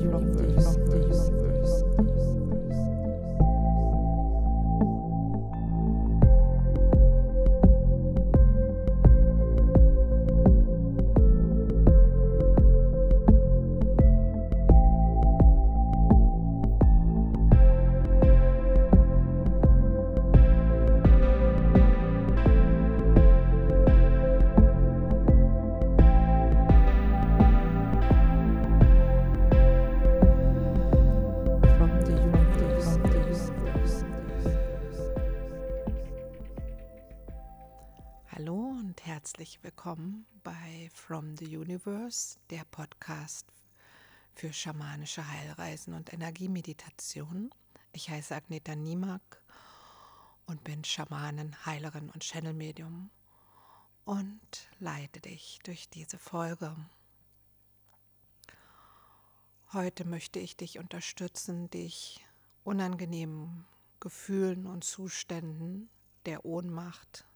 jula. Universe, der Podcast für schamanische Heilreisen und Energiemeditation. Ich heiße Agneta Niemak und bin Schamanin, Heilerin und Channelmedium und leite dich durch diese Folge. Heute möchte ich dich unterstützen, dich unangenehmen Gefühlen und Zuständen der Ohnmacht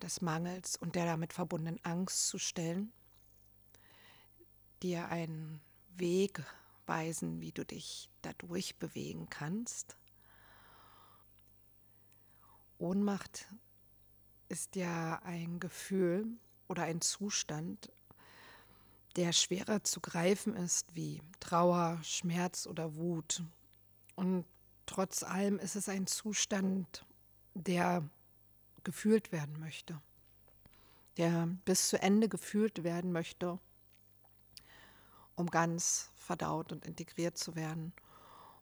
des Mangels und der damit verbundenen Angst zu stellen, dir einen Weg weisen, wie du dich dadurch bewegen kannst. Ohnmacht ist ja ein Gefühl oder ein Zustand, der schwerer zu greifen ist wie Trauer, Schmerz oder Wut. Und trotz allem ist es ein Zustand, der gefühlt werden möchte, der bis zu Ende gefühlt werden möchte, um ganz verdaut und integriert zu werden.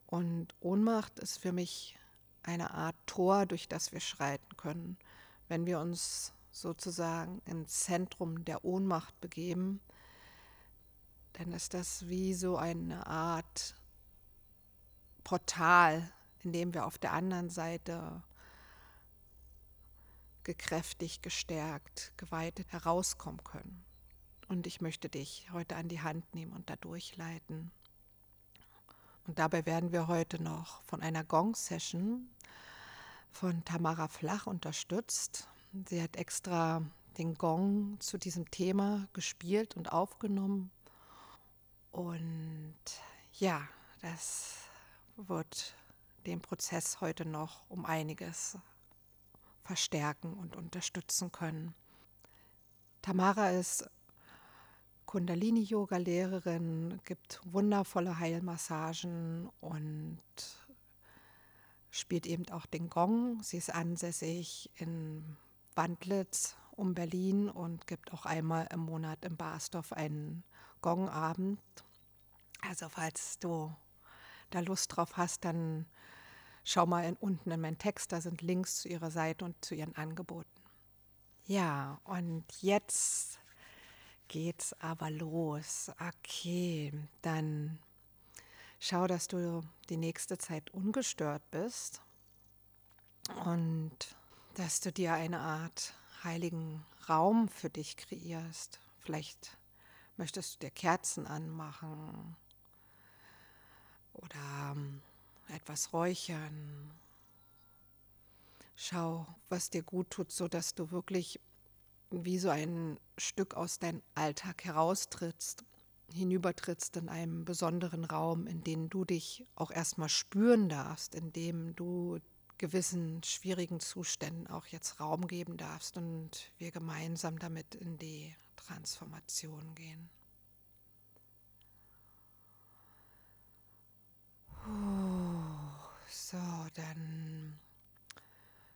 Und Ohnmacht ist für mich eine Art Tor, durch das wir schreiten können. Wenn wir uns sozusagen ins Zentrum der Ohnmacht begeben, dann ist das wie so eine Art Portal, in dem wir auf der anderen Seite gekräftigt, gestärkt, geweitet herauskommen können. Und ich möchte dich heute an die Hand nehmen und da durchleiten. Und dabei werden wir heute noch von einer Gong-Session von Tamara Flach unterstützt. Sie hat extra den Gong zu diesem Thema gespielt und aufgenommen. Und ja, das wird den Prozess heute noch um einiges verstärken und unterstützen können. Tamara ist Kundalini-Yoga-Lehrerin, gibt wundervolle Heilmassagen und spielt eben auch den Gong. Sie ist ansässig in Wandlitz um Berlin und gibt auch einmal im Monat im Barsdorf einen Gongabend. Also falls du da Lust drauf hast, dann Schau mal in, unten in meinen Text, da sind Links zu ihrer Seite und zu ihren Angeboten. Ja, und jetzt geht's aber los. Okay, dann schau, dass du die nächste Zeit ungestört bist und dass du dir eine Art heiligen Raum für dich kreierst. Vielleicht möchtest du dir Kerzen anmachen oder etwas räuchern. Schau, was dir gut tut, so dass du wirklich wie so ein Stück aus deinem Alltag heraustrittst, hinübertrittst in einem besonderen Raum, in den du dich auch erstmal spüren darfst, in dem du gewissen schwierigen Zuständen auch jetzt Raum geben darfst und wir gemeinsam damit in die Transformation gehen. So, dann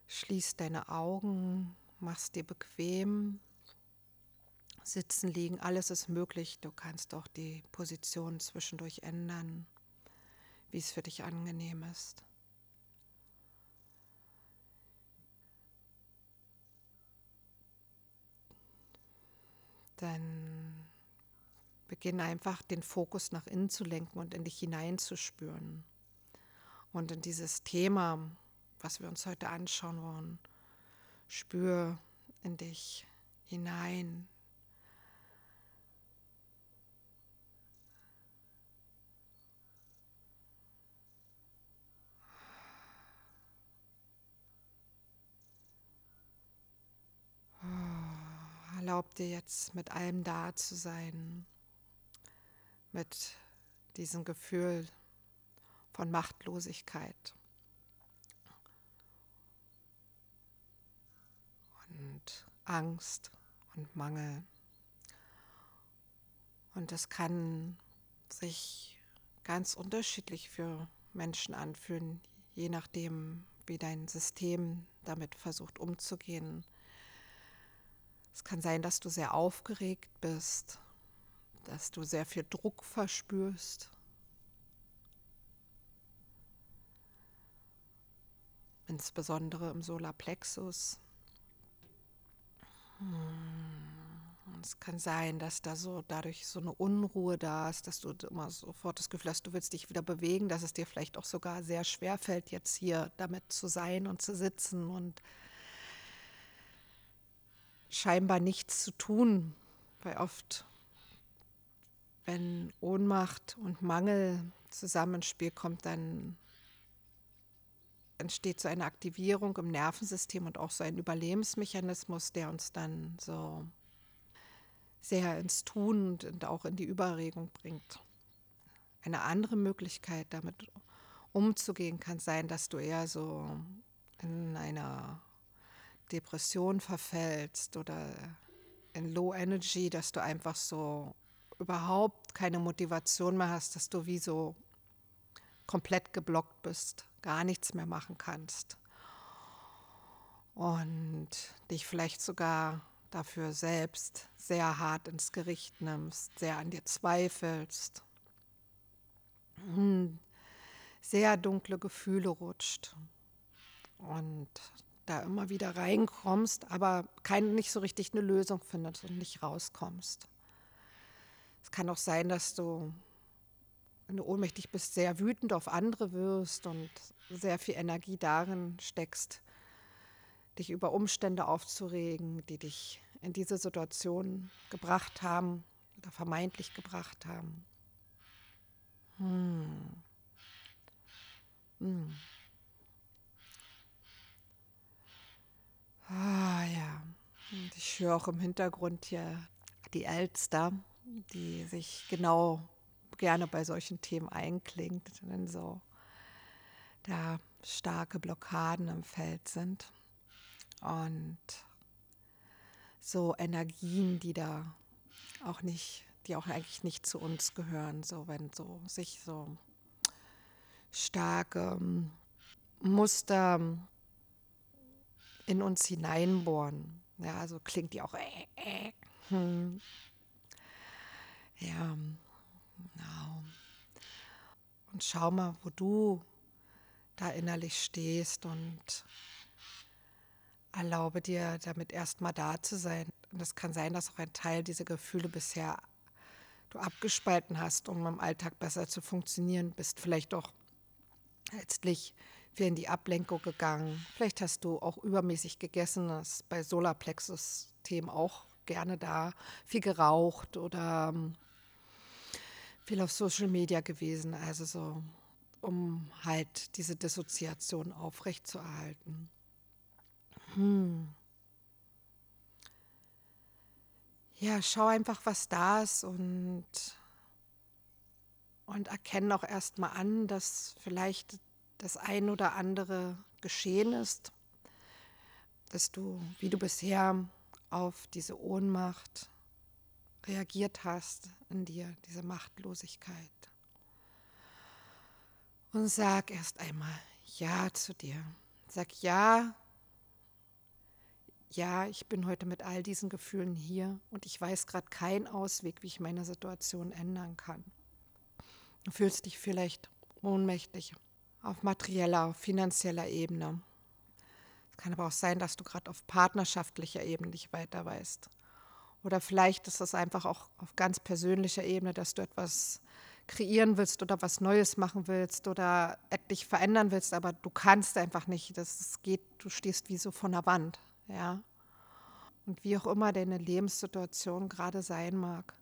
schließ deine Augen, mach's dir bequem. Sitzen, liegen, alles ist möglich. Du kannst auch die Position zwischendurch ändern, wie es für dich angenehm ist. Dann beginn einfach den Fokus nach innen zu lenken und in dich hineinzuspüren. Und in dieses Thema, was wir uns heute anschauen wollen, spür in dich hinein. Erlaub dir jetzt mit allem da zu sein, mit diesem Gefühl von Machtlosigkeit. Und Angst und Mangel. Und das kann sich ganz unterschiedlich für Menschen anfühlen, je nachdem, wie dein System damit versucht umzugehen. Es kann sein, dass du sehr aufgeregt bist, dass du sehr viel Druck verspürst. Insbesondere im Solarplexus. Es kann sein, dass da so dadurch so eine Unruhe da ist, dass du immer sofort das Gefühl hast, du willst dich wieder bewegen, dass es dir vielleicht auch sogar sehr schwer fällt, jetzt hier damit zu sein und zu sitzen und scheinbar nichts zu tun, weil oft, wenn Ohnmacht und Mangel zusammenspiel kommt, dann entsteht so eine Aktivierung im Nervensystem und auch so ein Überlebensmechanismus, der uns dann so sehr ins Tun und auch in die Überregung bringt. Eine andere Möglichkeit, damit umzugehen, kann sein, dass du eher so in einer Depression verfällst oder in Low Energy, dass du einfach so überhaupt keine Motivation mehr hast, dass du wie so komplett geblockt bist, gar nichts mehr machen kannst. Und dich vielleicht sogar dafür selbst sehr hart ins Gericht nimmst, sehr an dir zweifelst, hm, sehr dunkle Gefühle rutscht. Und da immer wieder reinkommst, aber kein, nicht so richtig eine Lösung findest und nicht rauskommst. Es kann auch sein, dass du, wenn du ohnmächtig bist, sehr wütend auf andere wirst und sehr viel Energie darin steckst, dich über Umstände aufzuregen, die dich in diese Situation gebracht haben oder vermeintlich gebracht haben. Hm. Hm. Ah ja, und ich höre auch im Hintergrund hier die Elster, die sich genau gerne bei solchen Themen einklingt, wenn so da starke Blockaden im Feld sind. Und so Energien, die da auch nicht, die auch eigentlich nicht zu uns gehören, so wenn so sich so starke Muster in uns hineinbohren. Ja, also klingt die auch. Äh, äh, hm. Ja, genau. Und schau mal, wo du da innerlich stehst und erlaube dir damit erstmal da zu sein. Und es kann sein, dass auch ein Teil dieser Gefühle bisher du abgespalten hast, um im Alltag besser zu funktionieren, bist vielleicht auch letztlich wieder in die Ablenkung gegangen. Vielleicht hast du auch übermäßig gegessen, das ist bei Solarplexus-Themen auch gerne da, viel geraucht oder ähm, viel auf Social Media gewesen, also so, um halt diese Dissoziation aufrechtzuerhalten. Hm. Ja, schau einfach, was da ist und, und erkenne auch erstmal an, dass vielleicht das ein oder andere geschehen ist, dass du, wie du bisher auf diese Ohnmacht reagiert hast in dir, diese Machtlosigkeit. Und sag erst einmal Ja zu dir. Sag Ja ja, ich bin heute mit all diesen Gefühlen hier und ich weiß gerade keinen Ausweg, wie ich meine Situation ändern kann. Du fühlst dich vielleicht ohnmächtig auf materieller, auf finanzieller Ebene. Es kann aber auch sein, dass du gerade auf partnerschaftlicher Ebene nicht weiter weißt. Oder vielleicht ist es einfach auch auf ganz persönlicher Ebene, dass du etwas kreieren willst oder was Neues machen willst oder dich verändern willst, aber du kannst einfach nicht. Das geht, du stehst wie so vor einer Wand ja. Und wie auch immer deine Lebenssituation gerade sein mag.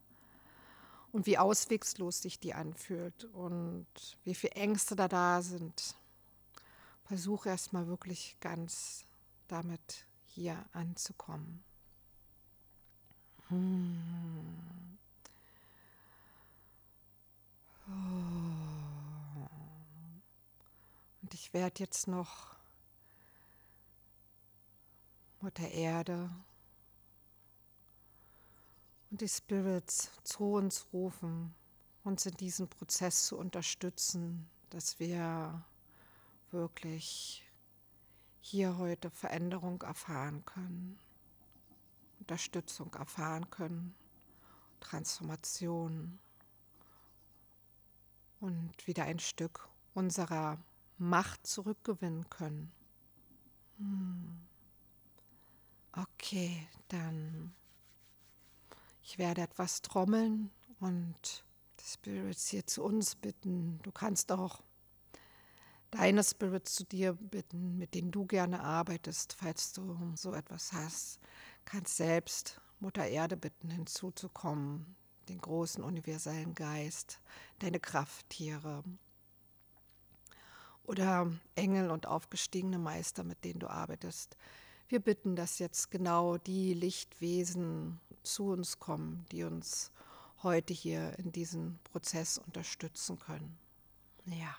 Und wie auswegslos sich die anfühlt und wie viele Ängste da da sind. Versuche erstmal wirklich ganz damit hier anzukommen. Hm. Und ich werde jetzt noch Mutter Erde und die Spirits zu uns rufen, uns in diesem Prozess zu unterstützen, dass wir wirklich hier heute Veränderung erfahren können. Unterstützung erfahren können, Transformation und wieder ein Stück unserer Macht zurückgewinnen können. Hm. Okay, dann ich werde etwas trommeln und die Spirits hier zu uns bitten. Du kannst auch deine Spirits zu dir bitten, mit denen du gerne arbeitest, falls du so etwas hast. Kannst selbst Mutter Erde bitten, hinzuzukommen, den großen universellen Geist, deine Krafttiere oder Engel und aufgestiegene Meister, mit denen du arbeitest. Wir bitten, dass jetzt genau die Lichtwesen zu uns kommen, die uns heute hier in diesem Prozess unterstützen können. Ja.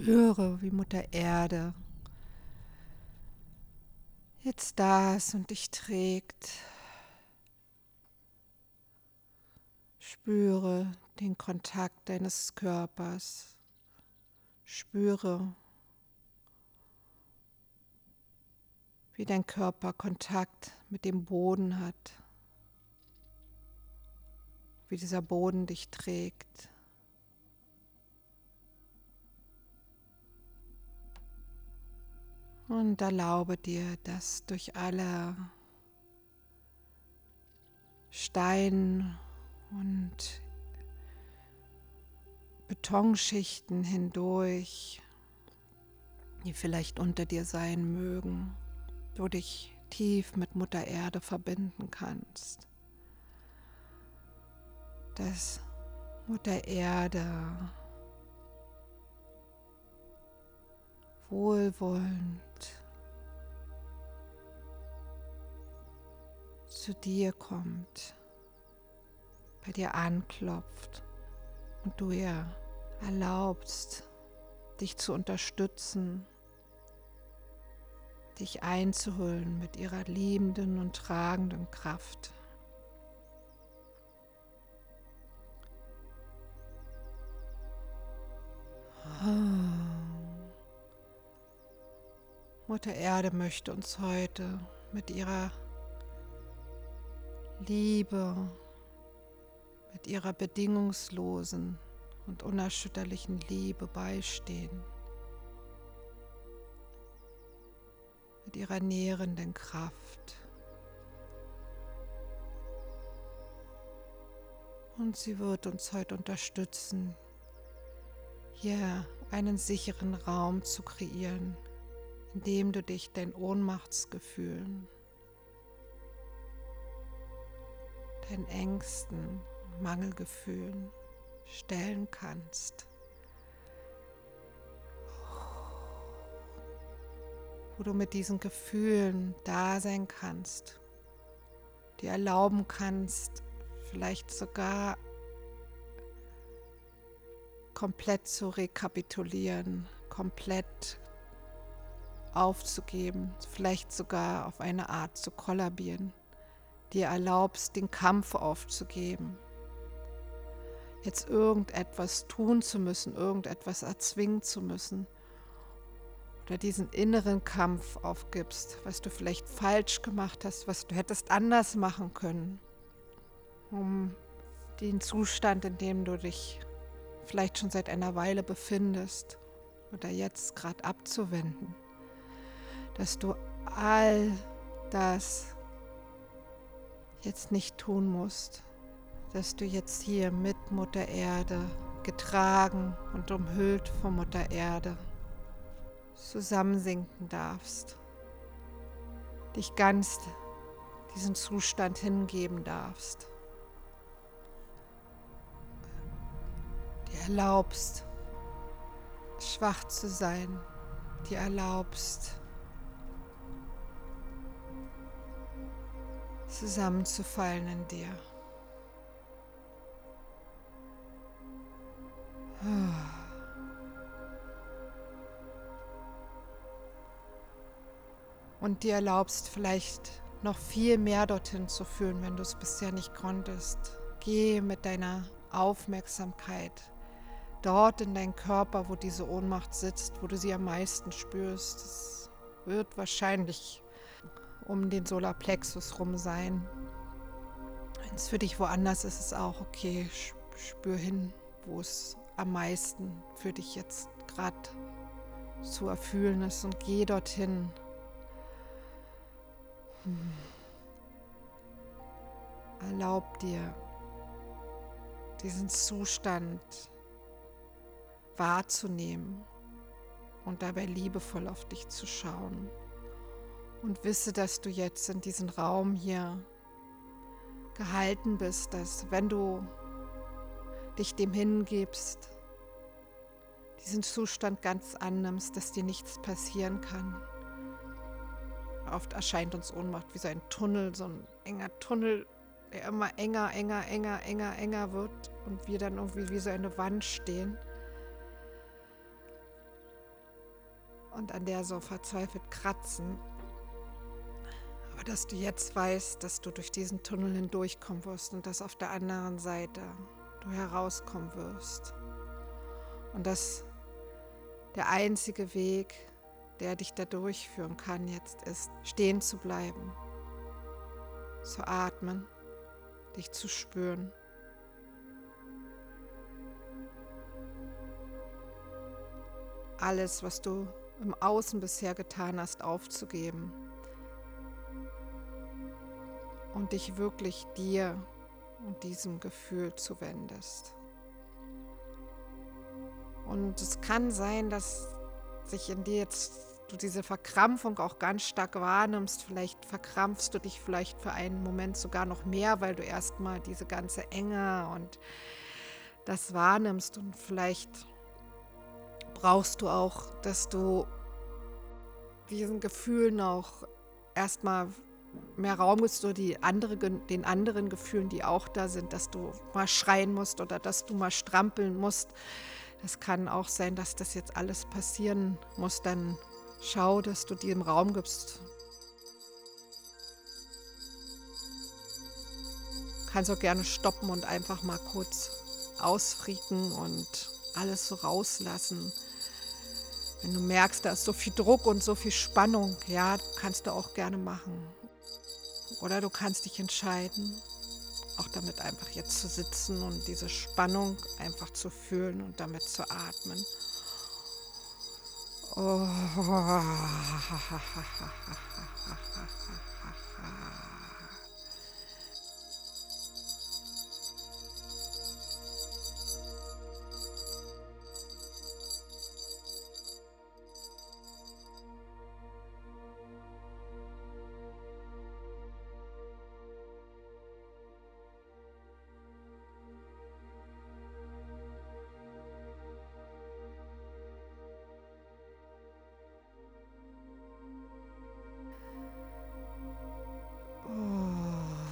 Spüre, wie Mutter Erde jetzt da ist und dich trägt. Spüre den Kontakt deines Körpers. Spüre, wie dein Körper Kontakt mit dem Boden hat, wie dieser Boden dich trägt. Und erlaube dir, dass durch alle Stein- und Betonschichten hindurch, die vielleicht unter dir sein mögen, du dich tief mit Mutter Erde verbinden kannst. Dass Mutter Erde wohlwollend zu dir kommt, bei dir anklopft und du ihr erlaubst, dich zu unterstützen, dich einzuholen mit ihrer liebenden und tragenden Kraft. Mutter Erde möchte uns heute mit ihrer Liebe, mit ihrer bedingungslosen und unerschütterlichen Liebe beistehen, mit ihrer nährenden Kraft. Und sie wird uns heute unterstützen, hier einen sicheren Raum zu kreieren, in dem du dich dein Ohnmachtsgefühlen, deinen Ängsten, Mangelgefühlen stellen kannst. Wo du mit diesen Gefühlen da sein kannst, dir erlauben kannst, vielleicht sogar komplett zu rekapitulieren, komplett aufzugeben, vielleicht sogar auf eine Art zu kollabieren, dir erlaubst, den Kampf aufzugeben, jetzt irgendetwas tun zu müssen, irgendetwas erzwingen zu müssen. Oder diesen inneren Kampf aufgibst, was du vielleicht falsch gemacht hast, was du hättest anders machen können, um den Zustand, in dem du dich vielleicht schon seit einer Weile befindest oder jetzt gerade abzuwenden, dass du all das jetzt nicht tun musst, dass du jetzt hier mit Mutter Erde getragen und umhüllt von Mutter Erde zusammensinken darfst, dich ganz diesen Zustand hingeben darfst. dir erlaubst, schwach zu sein, dir erlaubst, zusammenzufallen in dir. Und dir erlaubst vielleicht noch viel mehr dorthin zu fühlen, wenn du es bisher nicht konntest. Geh mit deiner Aufmerksamkeit dort in deinen Körper, wo diese Ohnmacht sitzt, wo du sie am meisten spürst. Es wird wahrscheinlich um den Solarplexus rum sein. Wenn es für dich woanders ist, ist es auch okay. Spür hin, wo es am meisten für dich jetzt gerade zu erfühlen ist und geh dorthin. Hm. Erlaub dir diesen Zustand wahrzunehmen und dabei liebevoll auf dich zu schauen. Und wisse, dass du jetzt in diesem Raum hier gehalten bist, dass wenn du dich dem hingibst, diesen Zustand ganz annimmst, dass dir nichts passieren kann. Oft erscheint uns Ohnmacht wie so ein Tunnel, so ein enger Tunnel, der immer enger, enger, enger, enger, enger wird und wir dann irgendwie wie so eine Wand stehen. und an der so verzweifelt kratzen. Aber dass du jetzt weißt, dass du durch diesen Tunnel hindurchkommen wirst und dass auf der anderen Seite du herauskommen wirst. Und dass der einzige Weg, der dich da durchführen kann, jetzt ist, stehen zu bleiben, zu atmen, dich zu spüren. Alles, was du im Außen bisher getan hast, aufzugeben und dich wirklich dir und diesem Gefühl zuwendest. Und es kann sein, dass sich in dir jetzt du diese Verkrampfung auch ganz stark wahrnimmst. Vielleicht verkrampfst du dich vielleicht für einen Moment sogar noch mehr, weil du erstmal diese ganze Enge und das wahrnimmst und vielleicht brauchst du auch, dass du diesen Gefühlen auch erstmal mehr Raum gibst oder die andere, den anderen Gefühlen, die auch da sind, dass du mal schreien musst oder dass du mal strampeln musst. Das kann auch sein, dass das jetzt alles passieren muss, dann Schau, dass du dem Raum gibst. Kannst auch gerne stoppen und einfach mal kurz ausfrieken und alles so rauslassen. Wenn du merkst, da ist so viel Druck und so viel Spannung, ja, kannst du auch gerne machen. Oder du kannst dich entscheiden, auch damit einfach jetzt zu sitzen und diese Spannung einfach zu fühlen und damit zu atmen. Oh.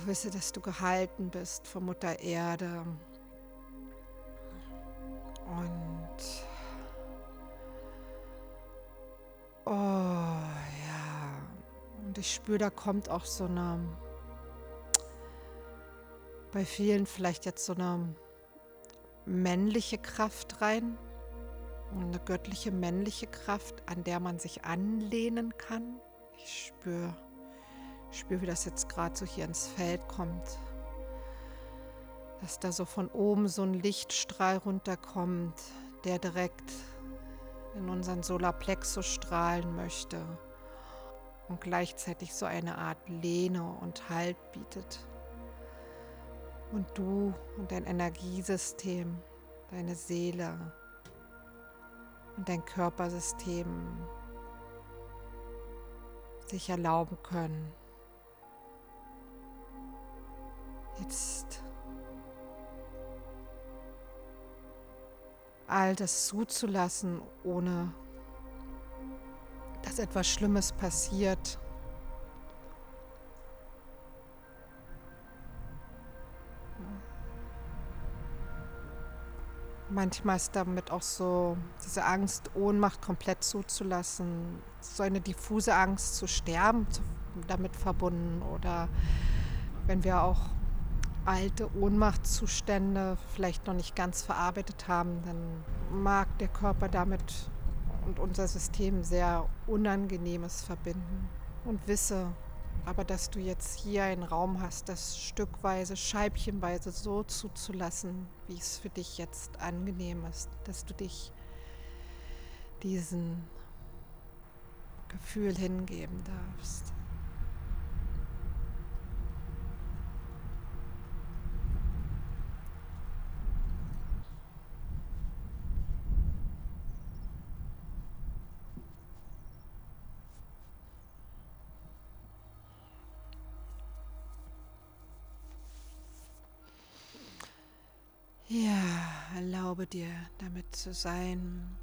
wisse, dass du gehalten bist von Mutter Erde. Und oh ja, und ich spüre, da kommt auch so eine, bei vielen vielleicht jetzt so eine männliche Kraft rein, eine göttliche männliche Kraft, an der man sich anlehnen kann. Ich spüre ich spüre, wie das jetzt gerade so hier ins Feld kommt. Dass da so von oben so ein Lichtstrahl runterkommt, der direkt in unseren Solarplexus strahlen möchte und gleichzeitig so eine Art Lehne und Halt bietet. Und du und dein Energiesystem, deine Seele und dein Körpersystem sich erlauben können, Jetzt all das zuzulassen, ohne dass etwas Schlimmes passiert. Manchmal ist damit auch so diese Angst, Ohnmacht komplett zuzulassen, so eine diffuse Angst zu sterben damit verbunden oder wenn wir auch alte Ohnmachtzustände vielleicht noch nicht ganz verarbeitet haben, dann mag der Körper damit und unser System sehr Unangenehmes verbinden. Und wisse aber, dass du jetzt hier einen Raum hast, das stückweise, scheibchenweise so zuzulassen, wie es für dich jetzt angenehm ist, dass du dich diesem Gefühl hingeben darfst. Erlaube dir damit zu sein.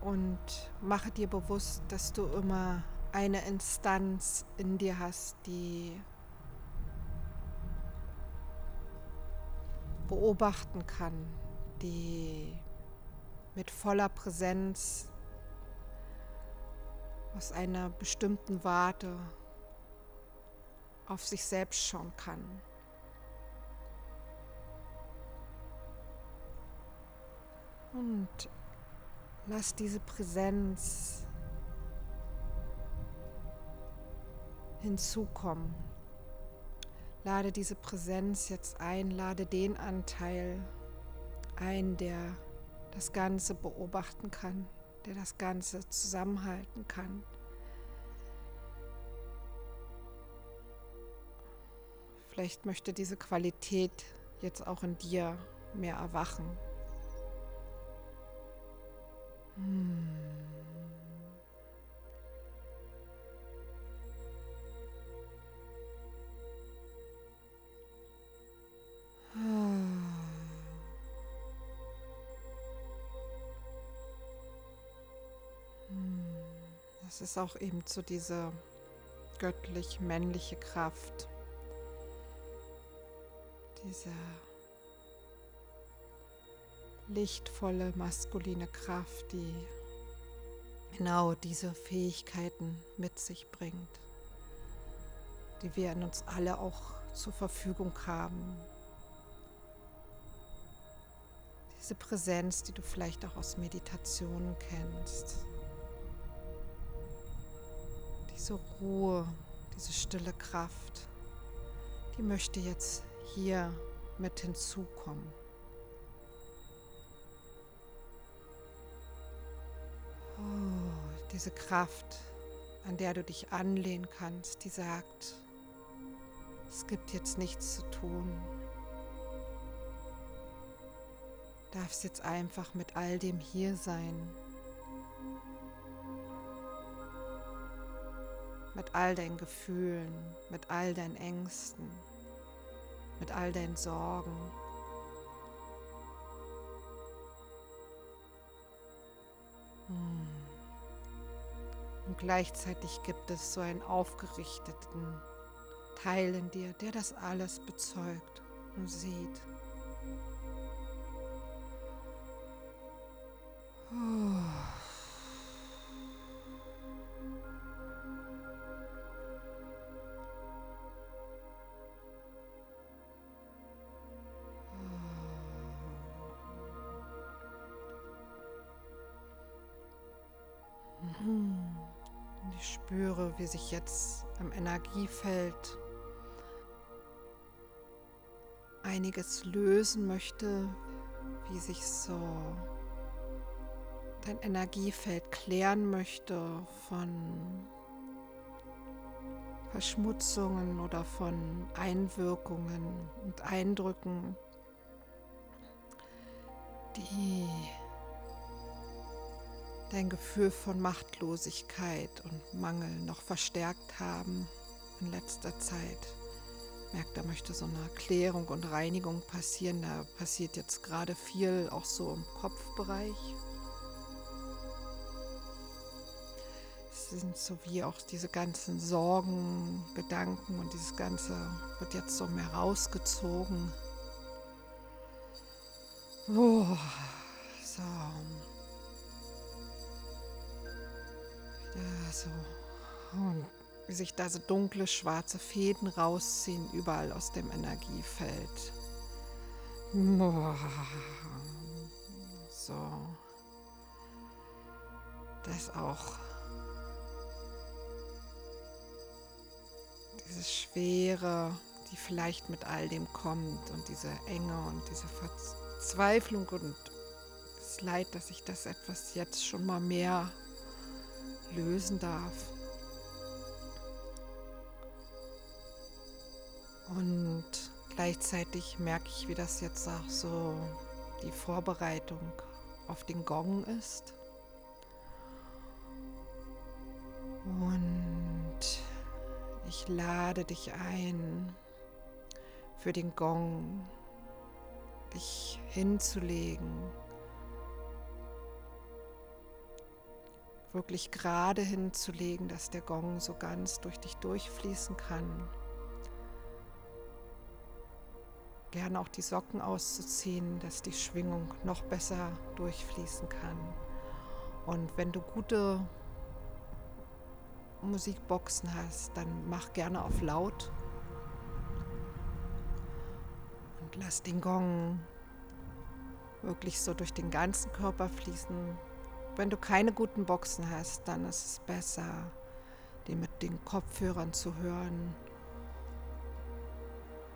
Und mache dir bewusst, dass du immer eine Instanz in dir hast, die beobachten kann, die mit voller Präsenz aus einer bestimmten Warte auf sich selbst schauen kann. Und lass diese Präsenz hinzukommen. Lade diese Präsenz jetzt ein, lade den Anteil ein, der das Ganze beobachten kann, der das Ganze zusammenhalten kann. Vielleicht möchte diese Qualität jetzt auch in dir mehr erwachen. Hmm. Ist auch eben so diese göttlich-männliche Kraft, diese lichtvolle maskuline Kraft, die genau diese Fähigkeiten mit sich bringt, die wir in uns alle auch zur Verfügung haben. Diese Präsenz, die du vielleicht auch aus Meditationen kennst. Diese Ruhe, diese stille Kraft, die möchte jetzt hier mit hinzukommen. Oh, diese Kraft, an der du dich anlehnen kannst, die sagt, es gibt jetzt nichts zu tun. Du darfst jetzt einfach mit all dem hier sein. Mit all deinen Gefühlen, mit all deinen Ängsten, mit all deinen Sorgen. Hm. Und gleichzeitig gibt es so einen aufgerichteten Teil in dir, der das alles bezeugt und sieht. Und wie sich jetzt am Energiefeld einiges lösen möchte, wie sich so dein Energiefeld klären möchte von Verschmutzungen oder von Einwirkungen und Eindrücken, die dein Gefühl von Machtlosigkeit und Mangel noch verstärkt haben in letzter Zeit. Merkt, da möchte so eine Klärung und Reinigung passieren. Da passiert jetzt gerade viel, auch so im Kopfbereich. Es sind so wie auch diese ganzen Sorgen, Gedanken und dieses Ganze wird jetzt so mehr rausgezogen. Oh, so. So. Und wie sich da so dunkle, schwarze Fäden rausziehen, überall aus dem Energiefeld. So. Das auch. Diese Schwere, die vielleicht mit all dem kommt und diese Enge und diese Verzweiflung und das Leid, dass ich das etwas jetzt schon mal mehr lösen darf. Und gleichzeitig merke ich, wie das jetzt auch so die Vorbereitung auf den Gong ist. Und ich lade dich ein, für den Gong dich hinzulegen wirklich gerade hinzulegen, dass der Gong so ganz durch dich durchfließen kann. Gerne auch die Socken auszuziehen, dass die Schwingung noch besser durchfließen kann. Und wenn du gute Musikboxen hast, dann mach gerne auf laut und lass den Gong wirklich so durch den ganzen Körper fließen, wenn du keine guten Boxen hast, dann ist es besser, die mit den Kopfhörern zu hören.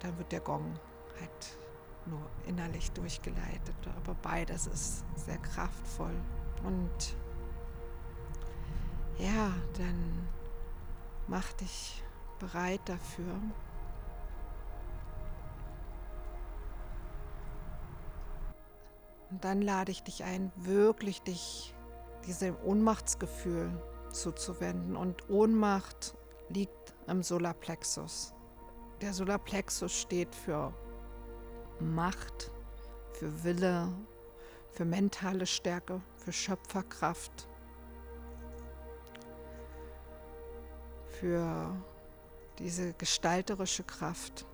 Dann wird der Gong halt nur innerlich durchgeleitet. Aber beides ist sehr kraftvoll. Und ja, dann mach dich bereit dafür. Und dann lade ich dich ein, wirklich dich diesem Ohnmachtsgefühl zuzuwenden. Und Ohnmacht liegt im Solarplexus. Der Solarplexus steht für Macht, für Wille, für mentale Stärke, für Schöpferkraft. für diese gestalterische Kraft.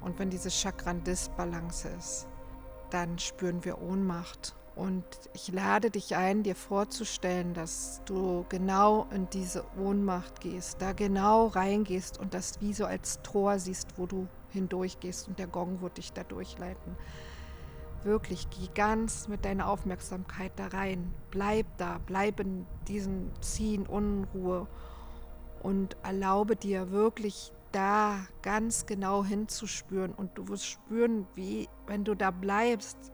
Und wenn diese Chakran-Disbalance ist, dann spüren wir Ohnmacht. Und ich lade dich ein, dir vorzustellen, dass du genau in diese Ohnmacht gehst, da genau reingehst und das wie so als Tor siehst, wo du hindurchgehst und der Gong wird dich da durchleiten. Wirklich, geh ganz mit deiner Aufmerksamkeit da rein. Bleib da, bleib in diesem Ziehen, Unruhe und erlaube dir wirklich da ganz genau hinzuspüren und du wirst spüren, wie, wenn du da bleibst,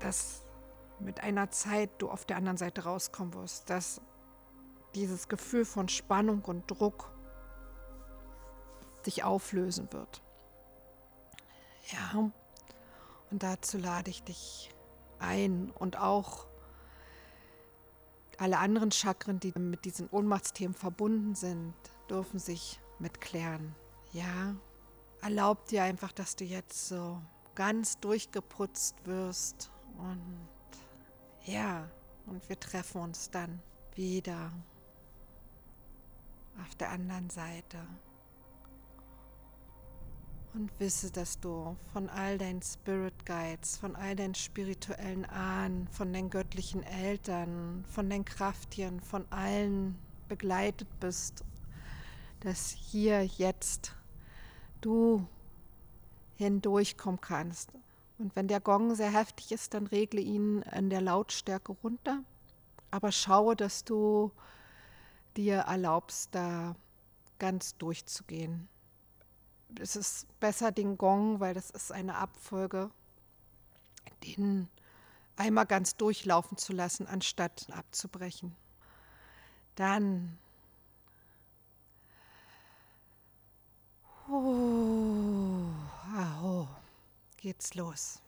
dass mit einer Zeit du auf der anderen Seite rauskommen wirst, dass dieses Gefühl von Spannung und Druck sich auflösen wird. Ja, und dazu lade ich dich ein und auch alle anderen Chakren, die mit diesen Ohnmachtsthemen verbunden sind, dürfen sich mit klären. Ja, erlaub dir einfach, dass du jetzt so ganz durchgeputzt wirst und ja, und wir treffen uns dann wieder auf der anderen Seite. Und wisse, dass du von all deinen Spirit Guides, von all deinen spirituellen Ahnen, von deinen göttlichen Eltern, von deinen Krafttieren, von allen begleitet bist, dass hier jetzt du hindurchkommen kannst. Und wenn der Gong sehr heftig ist, dann regle ihn in der Lautstärke runter. Aber schaue, dass du dir erlaubst, da ganz durchzugehen es ist besser den Gong, weil das ist eine Abfolge, den einmal ganz durchlaufen zu lassen, anstatt abzubrechen. Dann oh, aho, geht's los.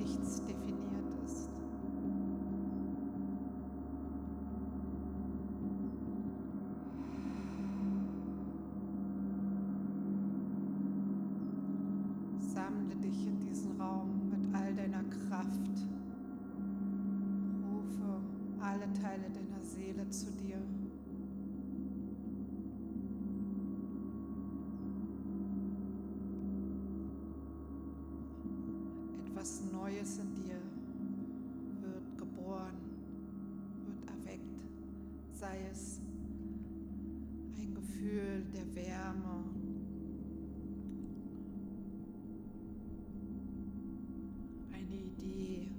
Nichts definiert ist. Sammle dich in diesen Raum mit all deiner Kraft. Rufe alle Teile deiner Seele zu dir. Etwas Neues in dir wird geboren, wird erweckt, sei es ein Gefühl der Wärme, eine Idee,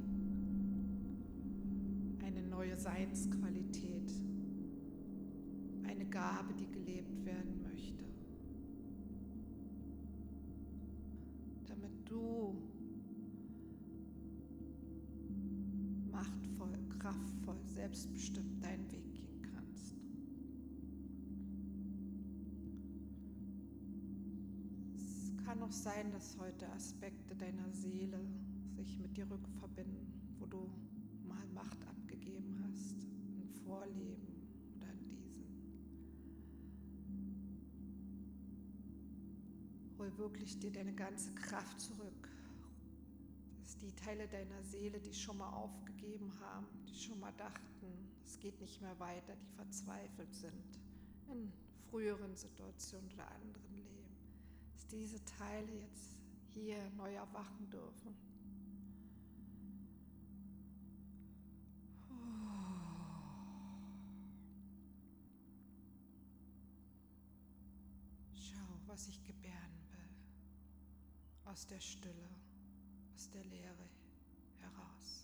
eine neue Seinsqualität, eine Gabe, die gelebt werden selbstbestimmt deinen Weg gehen kannst. Es kann auch sein, dass heute Aspekte deiner Seele sich mit dir rückverbinden, wo du mal Macht abgegeben hast, im Vorleben oder in diesem. Hol wirklich dir deine ganze Kraft zurück. Die Teile deiner Seele, die schon mal aufgegeben haben, die schon mal dachten, es geht nicht mehr weiter, die verzweifelt sind in früheren Situationen oder anderen Leben, dass diese Teile jetzt hier neu erwachen dürfen. Schau, was ich gebären will. Aus der Stille, aus der Leere heraus.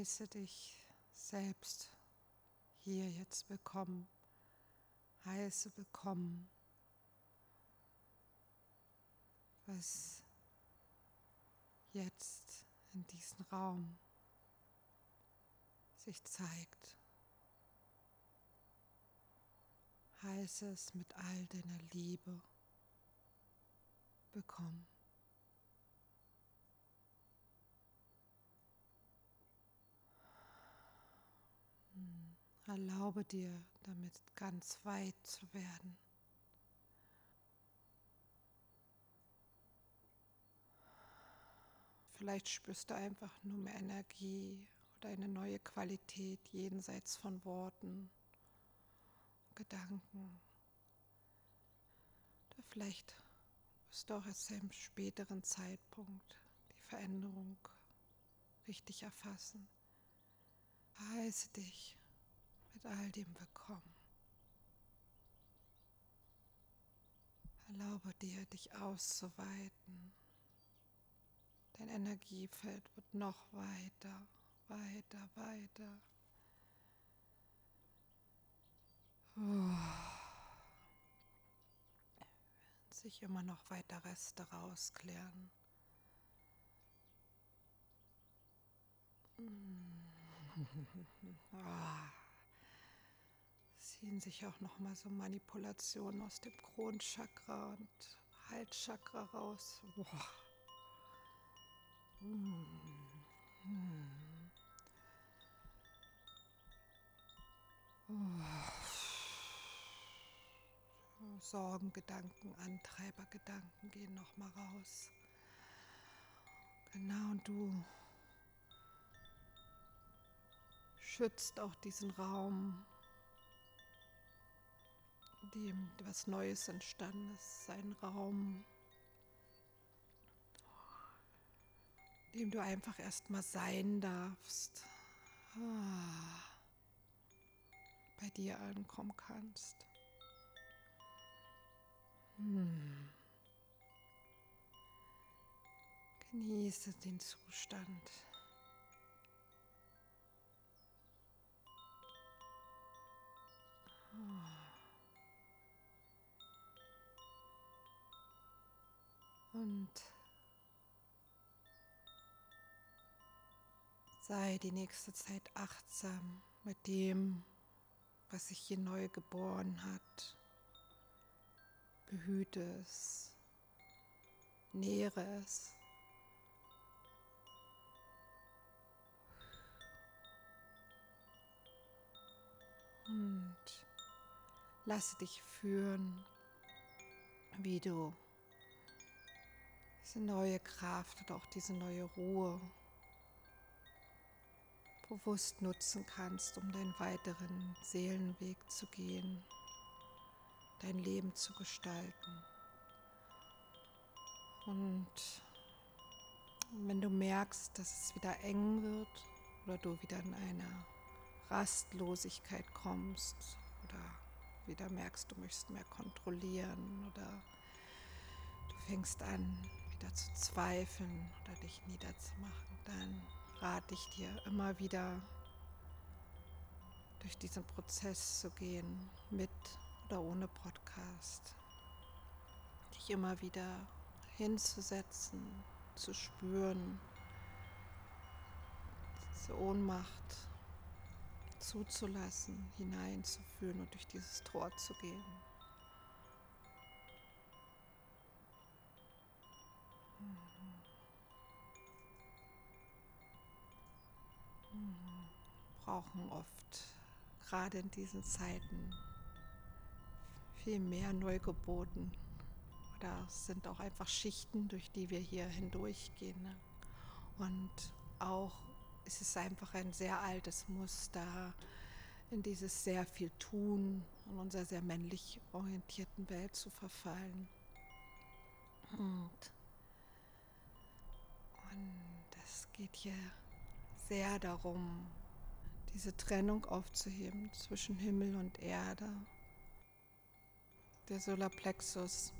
Heiße dich selbst hier jetzt willkommen. Heiße willkommen, was jetzt in diesem Raum sich zeigt. Heiße es mit all deiner Liebe bekommen. Erlaube dir damit ganz weit zu werden. vielleicht spürst du einfach nur mehr Energie oder eine neue Qualität jenseits von Worten, Gedanken. Oder vielleicht wirst du auch erst im späteren Zeitpunkt die Veränderung richtig erfassen. Heiße dich mit all dem willkommen. Erlaube dir, dich auszuweiten. Dein Energiefeld wird noch weiter, weiter, weiter. Sich immer noch weiter Reste rausklären. oh. Ziehen sich auch noch mal so Manipulationen aus dem Kronchakra und Halschakra raus. Boah. Hm. Sorgen, Gedanken, Antreibergedanken gehen noch mal raus. Genau, und du schützt auch diesen Raum, dem was Neues entstanden ist, sein Raum, dem du einfach erstmal sein darfst, ah, bei dir ankommen kannst. Hm. Genieße den Zustand. Und sei die nächste Zeit achtsam mit dem, was sich hier neu geboren hat. Behüte es, nähre es. Und lasse dich führen, wie du diese neue Kraft und auch diese neue Ruhe bewusst nutzen kannst, um deinen weiteren Seelenweg zu gehen, dein Leben zu gestalten. Und wenn du merkst, dass es wieder eng wird oder du wieder in eine Rastlosigkeit kommst oder wieder merkst, du möchtest mehr kontrollieren oder du fängst an, wieder zu zweifeln oder dich niederzumachen, dann rate ich dir immer wieder durch diesen Prozess zu gehen, mit oder ohne Podcast. Dich immer wieder hinzusetzen, zu spüren, diese Ohnmacht zuzulassen, hineinzuführen und durch dieses Tor zu gehen. Brauchen oft, gerade in diesen Zeiten, viel mehr Neugeboten. Es sind auch einfach Schichten, durch die wir hier hindurchgehen. Ne? Und auch ist es einfach ein sehr altes Muster, in dieses sehr viel Tun in unserer sehr männlich orientierten Welt zu verfallen. Und und es geht hier sehr darum, diese Trennung aufzuheben zwischen Himmel und Erde. Der Solarplexus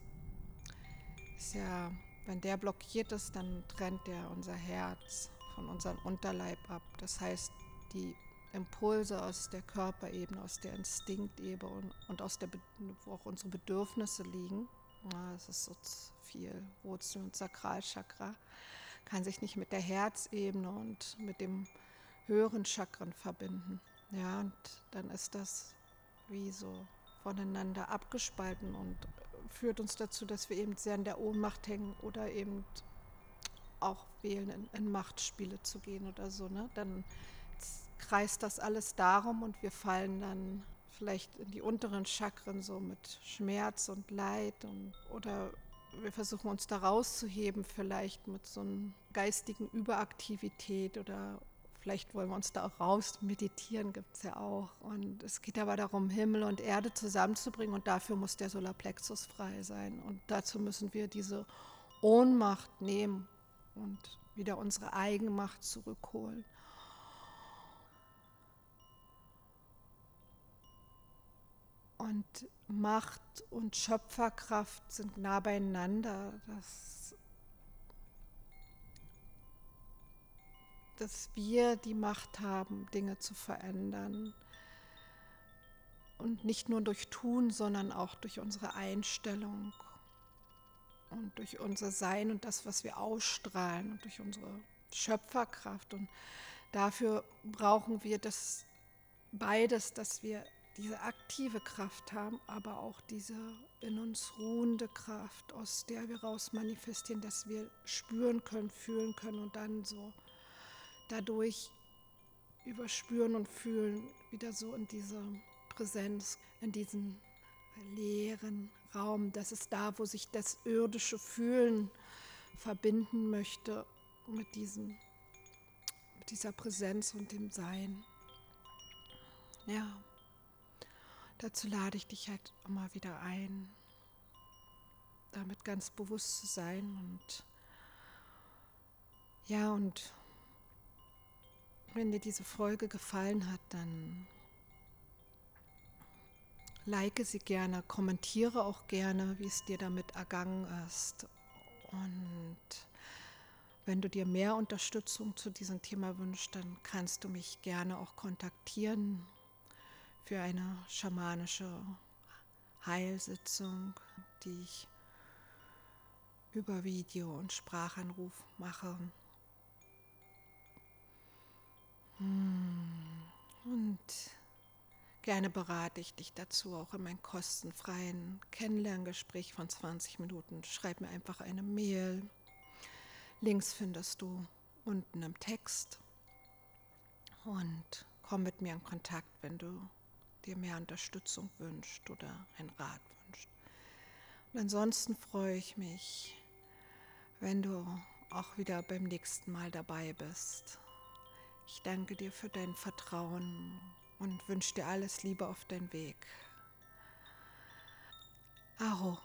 ist ja, wenn der blockiert ist, dann trennt er unser Herz von unserem Unterleib ab. Das heißt, die Impulse aus der Körperebene, aus der Instinktebene und aus der, wo auch unsere Bedürfnisse liegen, das ist so viel Wurzel- und Sakralchakra, kann sich nicht mit der Herzebene und mit dem höheren Chakren verbinden. Ja, und dann ist das wie so voneinander abgespalten und führt uns dazu, dass wir eben sehr in der Ohnmacht hängen oder eben auch wählen, in, in Machtspiele zu gehen oder so. Ne? Dann kreist das alles darum und wir fallen dann vielleicht in die unteren Chakren so mit Schmerz und Leid und, oder wir versuchen uns da rauszuheben, vielleicht mit so einer geistigen Überaktivität oder vielleicht wollen wir uns da auch raus. Meditieren gibt es ja auch. Und es geht aber darum, Himmel und Erde zusammenzubringen und dafür muss der Solarplexus frei sein. Und dazu müssen wir diese Ohnmacht nehmen und wieder unsere Eigenmacht zurückholen. Und Macht und Schöpferkraft sind nah beieinander. Das, dass wir die Macht haben, Dinge zu verändern. Und nicht nur durch Tun, sondern auch durch unsere Einstellung und durch unser Sein und das, was wir ausstrahlen und durch unsere Schöpferkraft. Und dafür brauchen wir das beides, dass wir diese aktive Kraft haben, aber auch diese in uns ruhende Kraft, aus der wir raus manifestieren, dass wir spüren können, fühlen können und dann so dadurch überspüren und fühlen, wieder so in diese Präsenz, in diesen leeren Raum. Das ist da, wo sich das irdische Fühlen verbinden möchte mit, diesem, mit dieser Präsenz und dem Sein. Ja. Dazu lade ich dich halt immer wieder ein, damit ganz bewusst zu sein und ja, und wenn dir diese Folge gefallen hat, dann like sie gerne, kommentiere auch gerne, wie es dir damit ergangen ist. Und wenn du dir mehr Unterstützung zu diesem Thema wünschst, dann kannst du mich gerne auch kontaktieren für eine schamanische Heilsitzung, die ich über Video und Sprachanruf mache. Hm. Und gerne berate ich dich dazu auch in meinem kostenfreien Kennenlerngespräch von 20 Minuten. Schreib mir einfach eine Mail. Links findest du unten im Text. Und komm mit mir in Kontakt, wenn du dir mehr Unterstützung wünscht oder einen Rat wünscht. Und ansonsten freue ich mich, wenn du auch wieder beim nächsten Mal dabei bist. Ich danke dir für dein Vertrauen und wünsche dir alles Liebe auf deinen Weg. Aho.